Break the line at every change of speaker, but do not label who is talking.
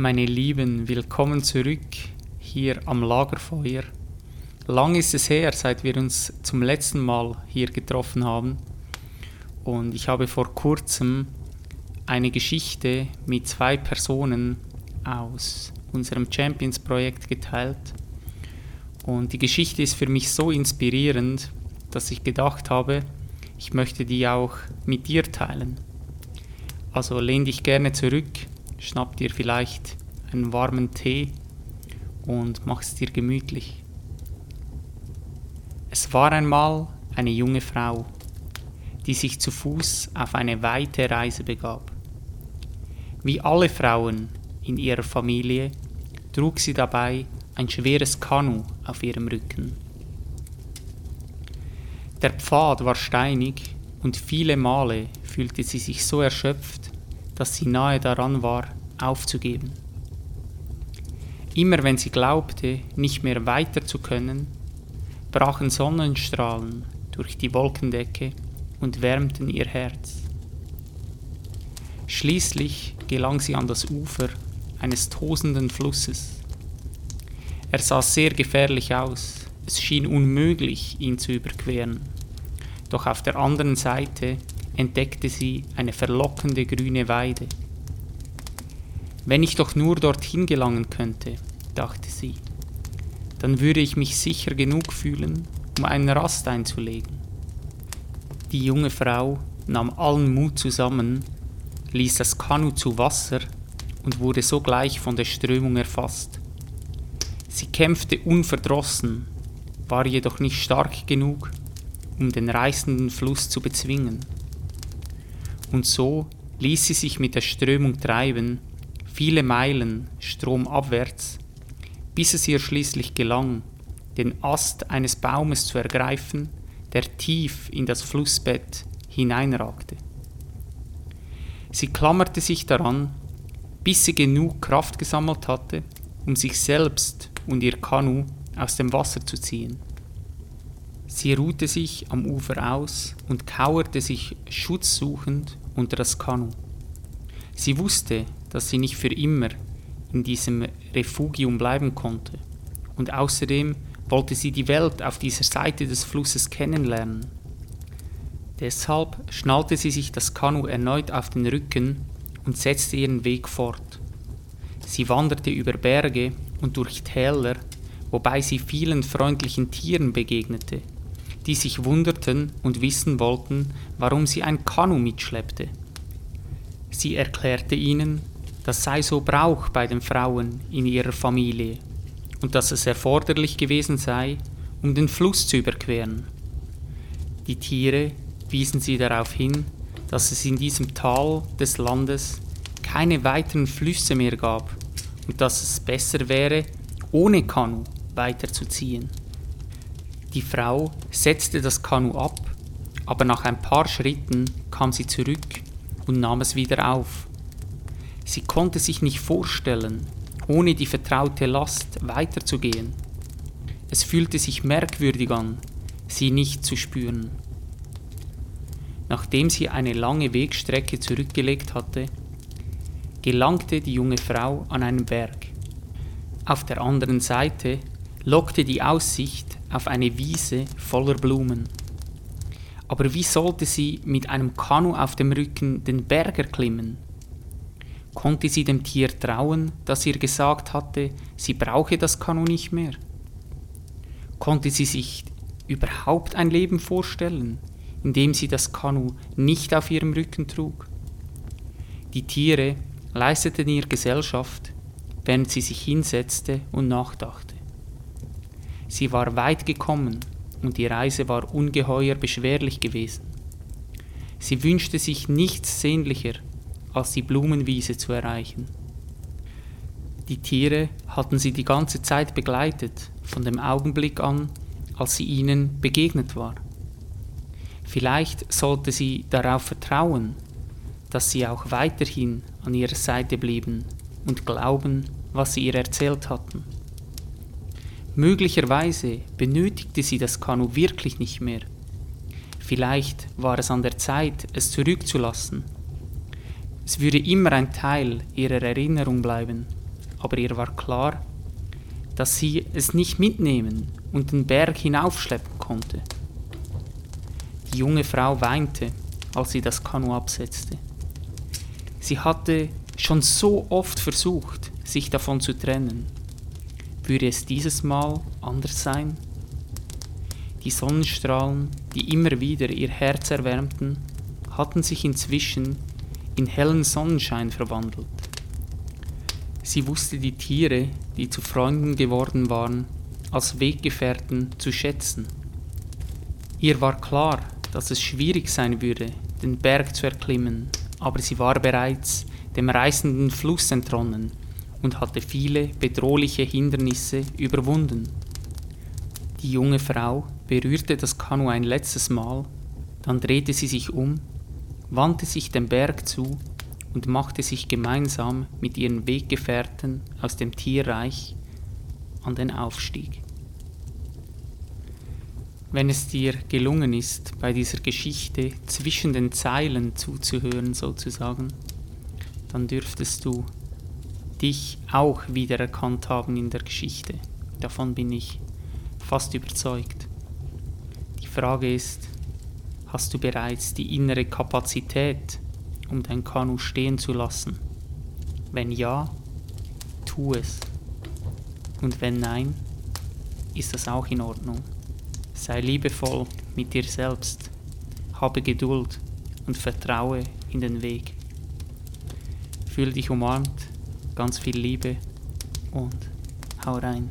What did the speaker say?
Meine Lieben, willkommen zurück hier am Lagerfeuer. Lang ist es her, seit wir uns zum letzten Mal hier getroffen haben. Und ich habe vor kurzem eine Geschichte mit zwei Personen aus unserem Champions-Projekt geteilt. Und die Geschichte ist für mich so inspirierend, dass ich gedacht habe, ich möchte die auch mit dir teilen. Also lehn dich gerne zurück, schnapp dir vielleicht einen warmen Tee und mach es dir gemütlich. Es war einmal eine junge Frau, die sich zu Fuß auf eine weite Reise begab. Wie alle Frauen in ihrer Familie trug sie dabei ein schweres Kanu auf ihrem Rücken. Der Pfad war steinig und viele Male fühlte sie sich so erschöpft, dass sie nahe daran war, aufzugeben. Immer wenn sie glaubte, nicht mehr weiter zu können, brachen Sonnenstrahlen durch die Wolkendecke und wärmten ihr Herz. Schließlich gelang sie an das Ufer eines tosenden Flusses. Er sah sehr gefährlich aus, es schien unmöglich, ihn zu überqueren. Doch auf der anderen Seite entdeckte sie eine verlockende grüne Weide. Wenn ich doch nur dorthin gelangen könnte, dachte sie, dann würde ich mich sicher genug fühlen, um einen Rast einzulegen. Die junge Frau nahm allen Mut zusammen, ließ das Kanu zu Wasser und wurde sogleich von der Strömung erfasst. Sie kämpfte unverdrossen, war jedoch nicht stark genug, um den reißenden Fluss zu bezwingen. Und so ließ sie sich mit der Strömung treiben, viele Meilen stromabwärts, bis es ihr schließlich gelang, den Ast eines Baumes zu ergreifen, der tief in das Flussbett hineinragte. Sie klammerte sich daran, bis sie genug Kraft gesammelt hatte, um sich selbst und ihr Kanu aus dem Wasser zu ziehen. Sie ruhte sich am Ufer aus und kauerte sich schutzsuchend unter das Kanu. Sie wusste, dass sie nicht für immer in diesem Refugium bleiben konnte, und außerdem wollte sie die Welt auf dieser Seite des Flusses kennenlernen. Deshalb schnallte sie sich das Kanu erneut auf den Rücken und setzte ihren Weg fort. Sie wanderte über Berge und durch Täler, wobei sie vielen freundlichen Tieren begegnete, die sich wunderten und wissen wollten, warum sie ein Kanu mitschleppte. Sie erklärte ihnen, das sei so Brauch bei den Frauen in ihrer Familie und dass es erforderlich gewesen sei, um den Fluss zu überqueren. Die Tiere wiesen sie darauf hin, dass es in diesem Tal des Landes keine weiteren Flüsse mehr gab und dass es besser wäre, ohne Kanu weiterzuziehen. Die Frau setzte das Kanu ab, aber nach ein paar Schritten kam sie zurück und nahm es wieder auf. Sie konnte sich nicht vorstellen, ohne die vertraute Last weiterzugehen. Es fühlte sich merkwürdig an, sie nicht zu spüren. Nachdem sie eine lange Wegstrecke zurückgelegt hatte, gelangte die junge Frau an einen Berg. Auf der anderen Seite lockte die Aussicht auf eine Wiese voller Blumen. Aber wie sollte sie mit einem Kanu auf dem Rücken den Berg erklimmen? Konnte sie dem Tier trauen, das ihr gesagt hatte, sie brauche das Kanu nicht mehr? Konnte sie sich überhaupt ein Leben vorstellen, in dem sie das Kanu nicht auf ihrem Rücken trug? Die Tiere leisteten ihr Gesellschaft, während sie sich hinsetzte und nachdachte. Sie war weit gekommen und die Reise war ungeheuer beschwerlich gewesen. Sie wünschte sich nichts sehnlicher, als die Blumenwiese zu erreichen. Die Tiere hatten sie die ganze Zeit begleitet, von dem Augenblick an, als sie ihnen begegnet war. Vielleicht sollte sie darauf vertrauen, dass sie auch weiterhin an ihrer Seite blieben und glauben, was sie ihr erzählt hatten. Möglicherweise benötigte sie das Kanu wirklich nicht mehr. Vielleicht war es an der Zeit, es zurückzulassen. Es würde immer ein Teil ihrer Erinnerung bleiben aber ihr war klar, dass sie es nicht mitnehmen und den Berg hinaufschleppen konnte. Die junge Frau weinte, als sie das Kanu absetzte. Sie hatte schon so oft versucht, sich davon zu trennen. Würde es dieses Mal anders sein? Die Sonnenstrahlen, die immer wieder ihr Herz erwärmten, hatten sich inzwischen in hellen Sonnenschein verwandelt. Sie wusste die Tiere, die zu Freunden geworden waren, als Weggefährten zu schätzen. Ihr war klar, dass es schwierig sein würde, den Berg zu erklimmen, aber sie war bereits dem reißenden Fluss entronnen und hatte viele bedrohliche Hindernisse überwunden. Die junge Frau berührte das Kanu ein letztes Mal, dann drehte sie sich um, wandte sich dem Berg zu und machte sich gemeinsam mit ihren Weggefährten aus dem Tierreich an den Aufstieg. Wenn es dir gelungen ist, bei dieser Geschichte zwischen den Zeilen zuzuhören sozusagen, dann dürftest du dich auch wiedererkannt haben in der Geschichte. Davon bin ich fast überzeugt. Die Frage ist, hast du bereits die innere Kapazität, um dein Kanu stehen zu lassen? Wenn ja, tu es. Und wenn nein, ist das auch in Ordnung. Sei liebevoll mit dir selbst, habe Geduld und vertraue in den Weg. Fühl dich umarmt, ganz viel Liebe und hau rein.